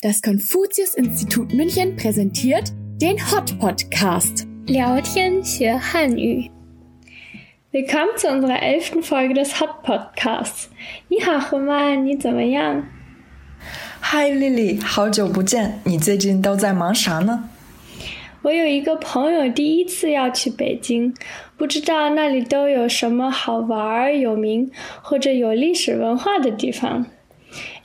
Das Konfuzius-Institut München präsentiert den Hot Podcast. 聊天学汉语。Willkommen zu unserer elften Folge des Hot Podcasts. 你好，何曼，你怎么样？Hi Lily，好久不见，你最近都在忙啥呢？我有一个朋友第一次要去北京，不知道那里都有什么好玩、有名或者有历史文化的地方。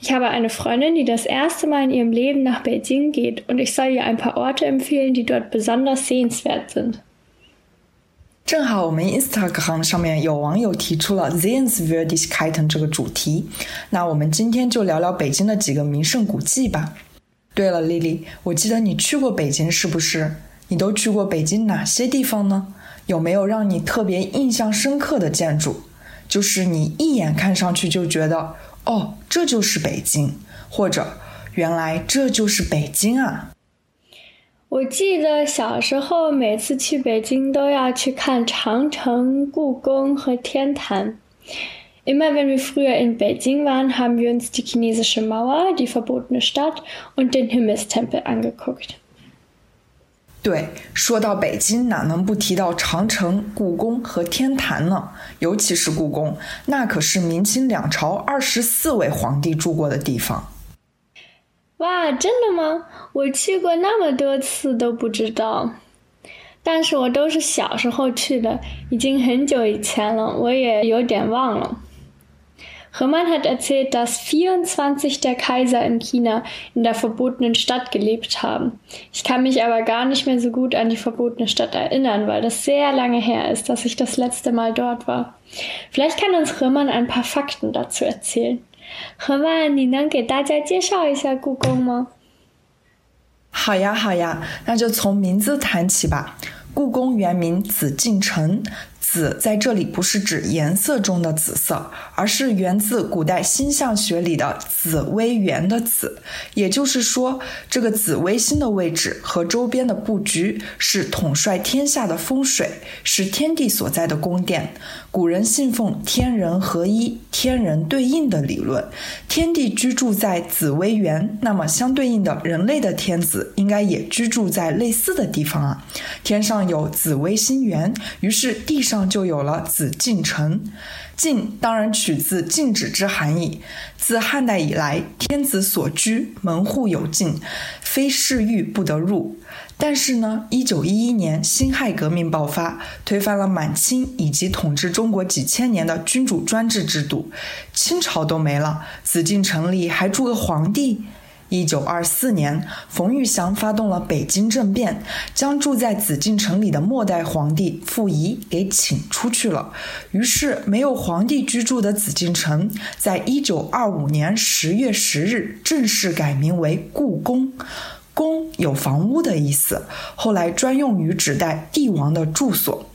Ich habe eine Freundin, die das erste Mal in ihrem Leben nach Beijing geht und ich soll ihr ein paar Orte empfehlen, die dort besonders sehenswert sind. 正好我们 Instagram 上面有网友提出了 Sehenswürdigkeiten 这个主题，那我们今天就聊聊北京的几个名胜古迹吧。对了，Lily，我记得你去过北京是不是？你都去过北京哪些地方呢？有没有让你特别印象深刻的建筑？就是你一眼看上去就觉得。 哦，这就是北京，或者原来这就是北京啊！我记得小时候每次去北京都要去看长城、故宫和天坛。Immer wenn wir früher in Beijing waren, haben wir uns die chinesische Mauer, die verbotene Stadt und den Himmelstempel angeguckt. 对，说到北京，哪能不提到长城、故宫和天坛呢？尤其是故宫，那可是明清两朝二十四位皇帝住过的地方。哇，真的吗？我去过那么多次都不知道，但是我都是小时候去的，已经很久以前了，我也有点忘了。Römann hat erzählt, dass 24 der Kaiser in China in der verbotenen Stadt gelebt haben. Ich kann mich aber gar nicht mehr so gut an die verbotene Stadt erinnern, weil das sehr lange her ist, dass ich das letzte Mal dort war. Vielleicht kann uns Römann ein paar Fakten dazu erzählen. Römann, 你能给大家介绍一下故宫吗？好呀，好呀，那就从名字谈起吧。故宫原名紫禁城， 紫在这里不是指颜色中的紫色，而是源自古代星象学里的紫微垣的紫。也就是说，这个紫微星的位置和周边的布局是统帅天下的风水，是天地所在的宫殿。古人信奉天人合一、天人对应的理论，天地居住在紫微垣，那么相对应的人类的天子应该也居住在类似的地方啊。天上有紫微星垣，于是地上。就有了紫禁城，禁当然取自禁止之含义。自汉代以来，天子所居门户有禁，非侍御不得入。但是呢，一九一一年辛亥革命爆发，推翻了满清以及统治中国几千年的君主专制制度，清朝都没了，紫禁城里还住个皇帝。一九二四年，冯玉祥发动了北京政变，将住在紫禁城里的末代皇帝溥仪给请出去了。于是，没有皇帝居住的紫禁城，在一九二五年十月十日正式改名为故宫。宫有房屋的意思，后来专用于指代帝王的住所。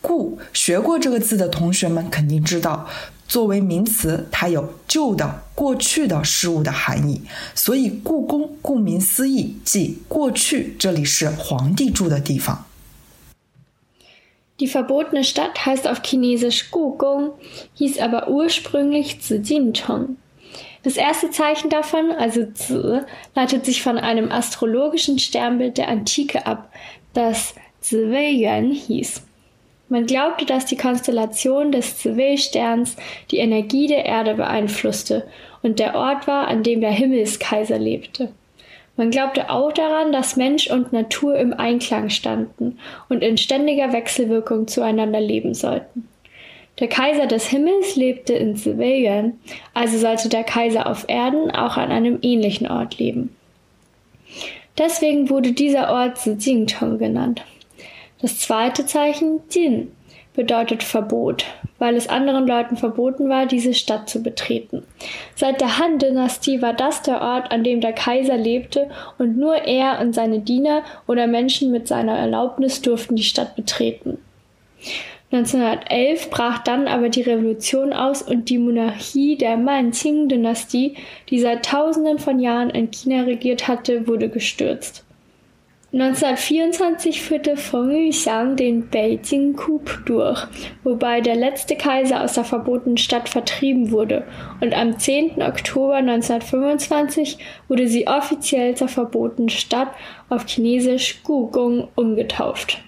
故学过这个字的同学们肯定知道。作为名词，它有旧的、过去的事物的含义，所以故宫顾名思义，即过去这里是皇帝住的地方。Die verbotene Stadt heißt auf Chinesisch Gugong, hieß aber ursprünglich Zijincheng. Das erste Zeichen davon, also Zi, leitet sich von einem astrologischen Sternbild der Antike ab, das Ziwei Yuan hieß. Man glaubte, dass die Konstellation des Zivilsterns die Energie der Erde beeinflusste und der Ort war, an dem der Himmelskaiser lebte. Man glaubte auch daran, dass Mensch und Natur im Einklang standen und in ständiger Wechselwirkung zueinander leben sollten. Der Kaiser des Himmels lebte in Sivilien, also sollte der Kaiser auf Erden auch an einem ähnlichen Ort leben. Deswegen wurde dieser Ort Sijingcheng genannt. Das zweite Zeichen, Jin, bedeutet Verbot, weil es anderen Leuten verboten war, diese Stadt zu betreten. Seit der Han-Dynastie war das der Ort, an dem der Kaiser lebte und nur er und seine Diener oder Menschen mit seiner Erlaubnis durften die Stadt betreten. 1911 brach dann aber die Revolution aus und die Monarchie der Manqing-Dynastie, die seit Tausenden von Jahren in China regiert hatte, wurde gestürzt. 1924 führte Feng Yuxiang den Beijing-Coup durch, wobei der letzte Kaiser aus der verbotenen Stadt vertrieben wurde und am 10. Oktober 1925 wurde sie offiziell zur verbotenen Stadt auf Chinesisch Gugong umgetauft.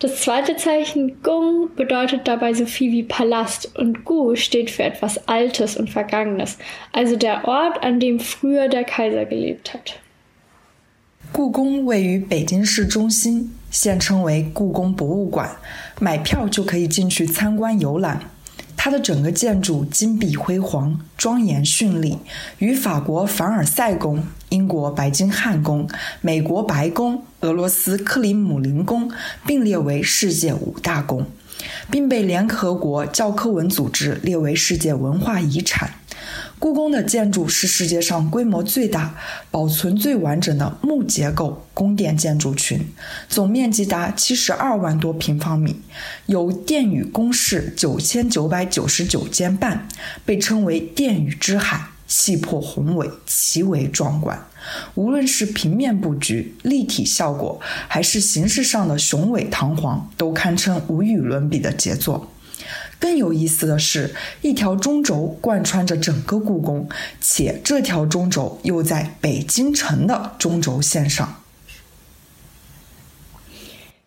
Das zweite Zeichen Gung bedeutet dabei so viel wie Palast und Gu steht für etwas Altes und Vergangenes, also der Ort, an dem früher der Kaiser gelebt hat. 故宫位于北京市中心，现称为故宫博物馆，买票就可以进去参观游览。 它的整个建筑金碧辉煌、庄严绚丽，与法国凡尔赛宫、英国白金汉宫、美国白宫、俄罗斯克里姆林宫并列为世界五大宫，并被联合国教科文组织列为世界文化遗产。故宫的建筑是世界上规模最大、保存最完整的木结构宫殿建筑群，总面积达七十二万多平方米，有殿宇宫室九千九百九十九间半，被称为“殿宇之海”，气魄宏伟，极为壮观。无论是平面布局、立体效果，还是形式上的雄伟堂皇，都堪称无与伦比的杰作。更有意思的是，一条中轴贯穿着整个故宫，且这条中轴又在北京城的中轴线上。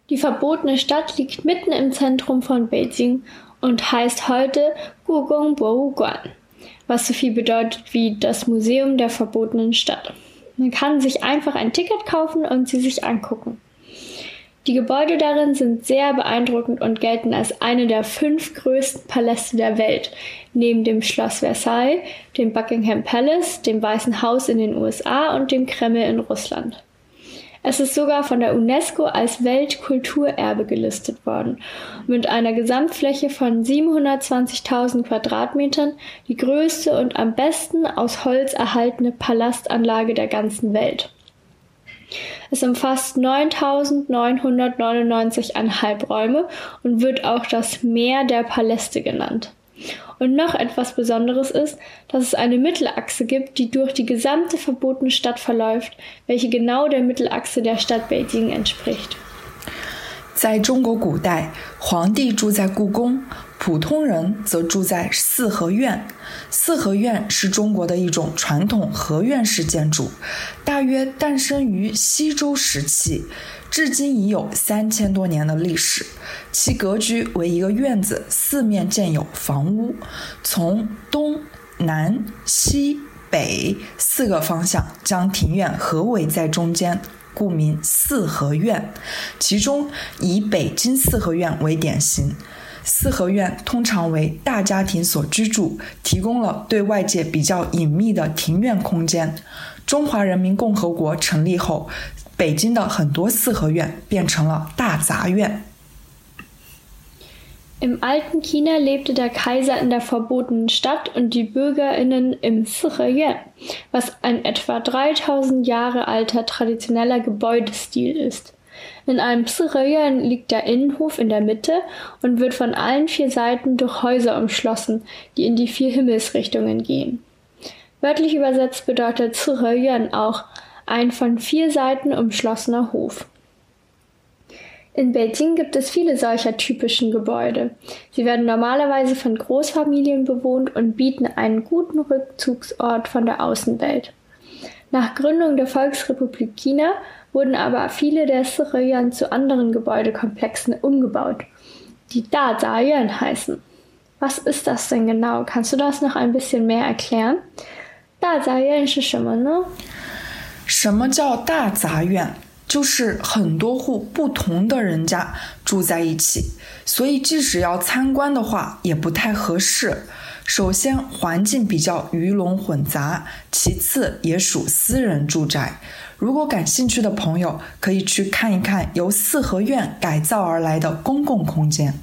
Die verbotene Stadt liegt mitten im Zentrum von Beijing und heißt heute Gugong Boruguan, was so viel bedeutet wie das Museum der verbotenen Stadt. Man kann sich einfach ein Ticket kaufen und sie sich angucken. Die Gebäude darin sind sehr beeindruckend und gelten als eine der fünf größten Paläste der Welt, neben dem Schloss Versailles, dem Buckingham Palace, dem Weißen Haus in den USA und dem Kreml in Russland. Es ist sogar von der UNESCO als Weltkulturerbe gelistet worden, mit einer Gesamtfläche von 720.000 Quadratmetern, die größte und am besten aus Holz erhaltene Palastanlage der ganzen Welt. Es umfasst 9999,5 Räume und wird auch das Meer der Paläste genannt. Und noch etwas Besonderes ist, dass es eine Mittelachse gibt, die durch die gesamte verbotene Stadt verläuft, welche genau der Mittelachse der Stadt Beijing entspricht. 在中国古代，皇帝住在故宫， 普通人则住在四合院。四合院是中国的一种传统合院式建筑，大约诞生于西周时期，至今已有三千多年的历史。其格局为一个院子，四面建有房屋，从东南西北四个方向将庭院合围在中间。故名四合院，其中以北京四合院为典型。四合院通常为大家庭所居住，提供了对外界比较隐秘的庭院空间。中华人民共和国成立后，北京的很多四合院变成了大杂院。Im alten China lebte der Kaiser in der verbotenen Stadt und die Bürgerinnen im Siheyuan, was ein etwa 3000 Jahre alter traditioneller Gebäudestil ist. In einem Siheyuan liegt der Innenhof in der Mitte und wird von allen vier Seiten durch Häuser umschlossen, die in die vier Himmelsrichtungen gehen. Wörtlich übersetzt bedeutet Siheyuan auch ein von vier Seiten umschlossener Hof. In Beijing gibt es viele solcher typischen Gebäude. Sie werden normalerweise von Großfamilien bewohnt und bieten einen guten Rückzugsort von der Außenwelt. Nach Gründung der Volksrepublik China wurden aber viele der Siröyan zu anderen Gebäudekomplexen umgebaut, die Da Dazayuan heißen. Was ist das denn genau? Kannst du das noch ein bisschen mehr erklären? Da Dazayuan 是什么呢？什么叫大杂院？就是很多户不同的人家住在一起，所以即使要参观的话也不太合适。 首先，环境比较鱼龙混杂；其次，也属私人住宅。如果感兴趣的朋友可以去看一看由四合院改造而来的公共空间。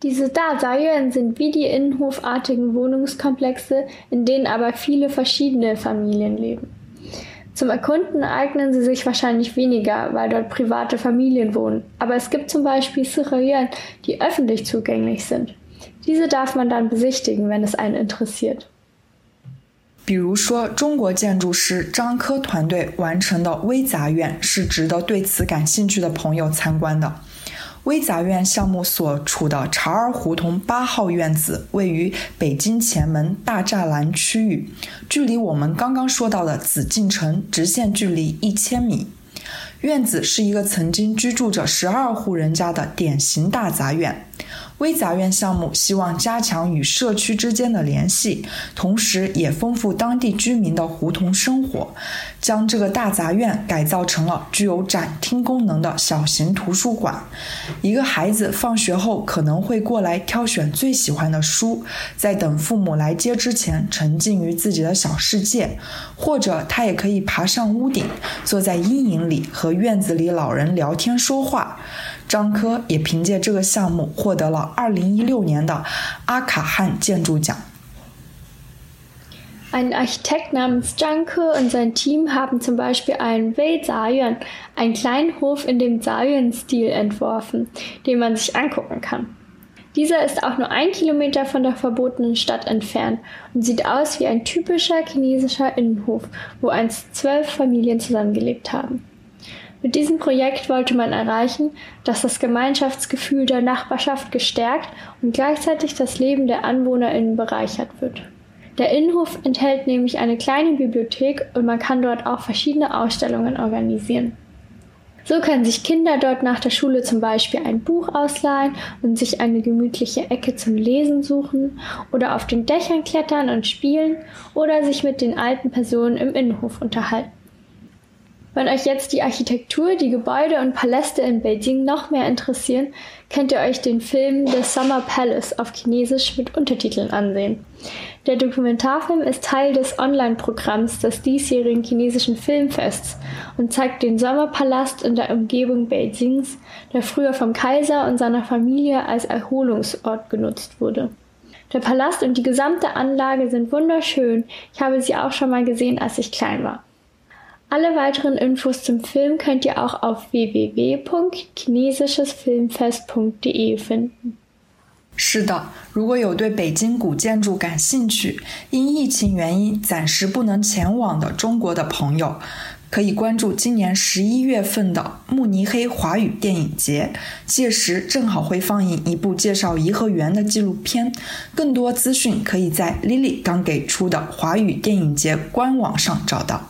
Diese Dazayuan sind wie die Innenhofartigen Wohnungskomplexe, in denen aber viele verschiedene Familien leben. Zum Erkunden eignen sie sich wahrscheinlich weniger, weil dort private Familien wohnen. Aber es gibt zum Beispiel Sirayuan, die öffentlich zugänglich sind. Diese darf man dann besichtigen, wenn es einen interessiert. 比如说，中国建筑师张科团队完成的微杂院是值得对此感兴趣的朋友参观的。微杂院项目所处的茶儿胡同八号院子位于北京前门大栅栏区域，距离我们刚刚说到的紫禁城直线距离一千米。院子是一个曾经居住着十二户人家的典型大杂院。微杂院项目希望加强与社区之间的联系，同时也丰富当地居民的胡同生活。将这个大杂院改造成了具有展厅功能的小型图书馆。一个孩子放学后可能会过来挑选最喜欢的书，在等父母来接之前沉浸于自己的小世界，或者他也可以爬上屋顶，坐在阴影里和院子里老人聊天说话。张科也凭借这个项目获得了2016年的阿卡汉建筑奖。Ein Architekt namens Janke und sein Team haben zum Beispiel einen Wei Zayan, einen kleinen Hof in dem Zayan-Stil entworfen, den man sich angucken kann. Dieser ist auch nur ein Kilometer von der verbotenen Stadt entfernt und sieht aus wie ein typischer chinesischer Innenhof, wo einst zwölf Familien zusammengelebt haben. Mit diesem Projekt wollte man erreichen, dass das Gemeinschaftsgefühl der Nachbarschaft gestärkt und gleichzeitig das Leben der AnwohnerInnen bereichert wird. Der Innenhof enthält nämlich eine kleine Bibliothek und man kann dort auch verschiedene Ausstellungen organisieren. So können sich Kinder dort nach der Schule zum Beispiel ein Buch ausleihen und sich eine gemütliche Ecke zum Lesen suchen oder auf den Dächern klettern und spielen oder sich mit den alten Personen im Innenhof unterhalten. Wenn euch jetzt die Architektur, die Gebäude und Paläste in Beijing noch mehr interessieren, könnt ihr euch den Film The Summer Palace auf Chinesisch mit Untertiteln ansehen. Der Dokumentarfilm ist Teil des Online-Programms des diesjährigen chinesischen Filmfests und zeigt den Sommerpalast in der Umgebung Beijings, der früher vom Kaiser und seiner Familie als Erholungsort genutzt wurde. Der Palast und die gesamte Anlage sind wunderschön. Ich habe sie auch schon mal gesehen, als ich klein war. Alle weiteren Infos zum Film könnt ihr auch auf www.chinesischesfilmfest.de finden。是的，如果有对北京古建筑感兴趣，因疫情原因暂时不能前往的中国的朋友，可以关注今年十一月份的慕尼黑华语电影节，届时正好会放映一部介绍颐和园的纪录片。更多资讯可以在 Lily 刚给出的华语电影节官网上找到。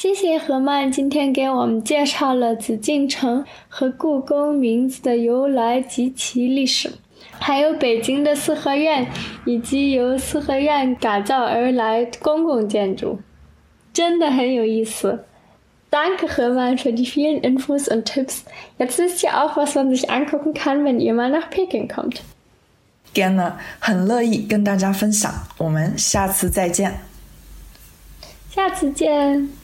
谢谢何曼今天给我们介绍了紫禁城和故宫名字的由来及其历史，还有北京的四合院以及由四合院改造而来公共建筑，真的很有意思。Danke Hermann für die vielen Infos und Tipps. Jetzt wisst ihr auch, was man sich angucken kann, wenn ihr mal nach Peking kommt. Gerne，很乐意跟大家分享。我们下次再见。下次见。